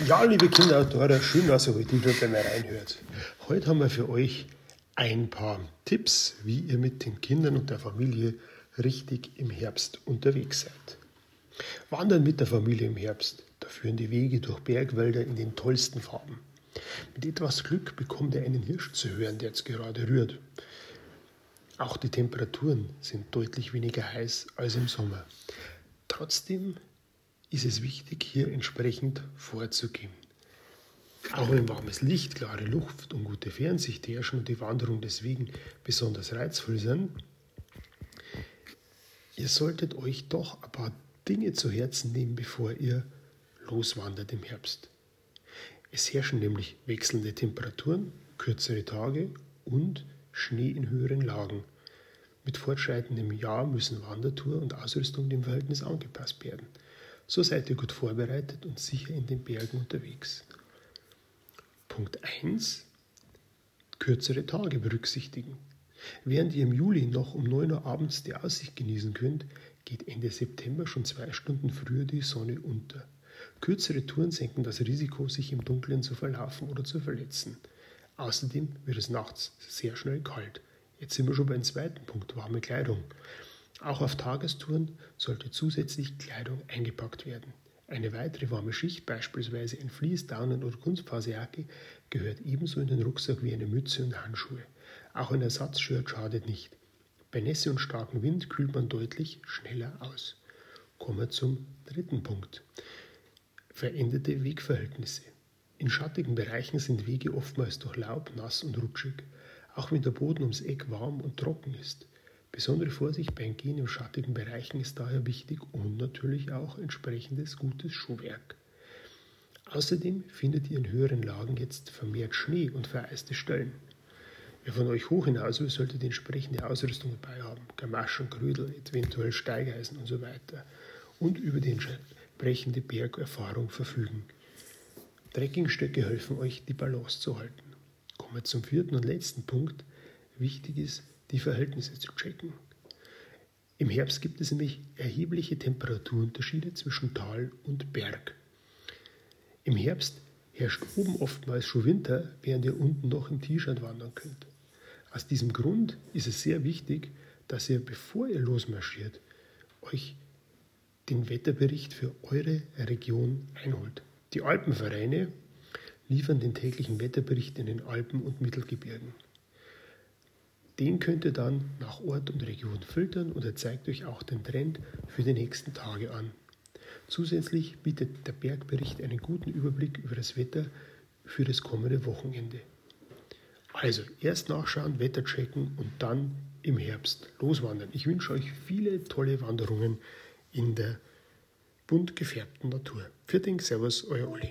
Ja, liebe Kinderautoren, schön, dass ihr heute wieder bei mir reinhört. Heute haben wir für euch ein paar Tipps, wie ihr mit den Kindern und der Familie richtig im Herbst unterwegs seid. Wandern mit der Familie im Herbst, da führen die Wege durch Bergwälder in den tollsten Farben. Mit etwas Glück bekommt ihr einen Hirsch zu hören, der jetzt gerade rührt. Auch die Temperaturen sind deutlich weniger heiß als im Sommer. Trotzdem ist es wichtig, hier entsprechend vorzugehen. Auch wenn warmes Licht, klare Luft und gute Fernsicht herrschen und die Wanderung deswegen besonders reizvoll sind, ihr solltet euch doch ein paar Dinge zu Herzen nehmen, bevor ihr loswandert im Herbst. Es herrschen nämlich wechselnde Temperaturen, kürzere Tage und Schnee in höheren Lagen. Mit fortschreitendem Jahr müssen Wandertour und Ausrüstung dem Verhältnis angepasst werden. So seid ihr gut vorbereitet und sicher in den Bergen unterwegs. Punkt 1. Kürzere Tage berücksichtigen. Während ihr im Juli noch um 9 Uhr abends die Aussicht genießen könnt, geht Ende September schon zwei Stunden früher die Sonne unter. Kürzere Touren senken das Risiko, sich im Dunkeln zu verlaufen oder zu verletzen. Außerdem wird es nachts sehr schnell kalt. Jetzt sind wir schon beim zweiten Punkt, warme Kleidung. Auch auf Tagestouren sollte zusätzlich Kleidung eingepackt werden. Eine weitere warme Schicht, beispielsweise ein Vlies, Daunen oder Kunstfaserjacke, gehört ebenso in den Rucksack wie eine Mütze und Handschuhe. Auch ein Ersatzshirt schadet nicht. Bei Nässe und starkem Wind kühlt man deutlich schneller aus. Kommen wir zum dritten Punkt. Veränderte Wegverhältnisse. In schattigen Bereichen sind Wege oftmals durch Laub nass und rutschig, auch wenn der Boden ums Eck warm und trocken ist. Besondere Vorsicht beim Gehen in schattigen Bereichen ist daher wichtig und natürlich auch entsprechendes gutes Schuhwerk. Außerdem findet ihr in höheren Lagen jetzt vermehrt Schnee und vereiste Stellen. Wer von euch hoch hinaus will, sollte die entsprechende Ausrüstung dabei haben. Gamaschen, Krödel, eventuell Steigeisen und so weiter. Und über die entsprechende Bergerfahrung verfügen. Trekkingstöcke helfen euch, die Balance zu halten. Kommen wir zum vierten und letzten Punkt. Wichtig ist, die Verhältnisse zu checken. Im Herbst gibt es nämlich erhebliche Temperaturunterschiede zwischen Tal und Berg. Im Herbst herrscht oben oftmals schon Winter, während ihr unten noch im T-Shirt wandern könnt. Aus diesem Grund ist es sehr wichtig, dass ihr, bevor ihr losmarschiert, euch den Wetterbericht für eure Region einholt. Die Alpenvereine liefern den täglichen Wetterbericht in den Alpen und Mittelgebirgen. Den könnt ihr dann nach Ort und Region filtern und er zeigt euch auch den Trend für die nächsten Tage an. Zusätzlich bietet der Bergbericht einen guten Überblick über das Wetter für das kommende Wochenende. Also erst nachschauen, Wetter checken und dann im Herbst loswandern. Ich wünsche euch viele tolle Wanderungen in der bunt gefärbten Natur. Für den Servus, euer Olli.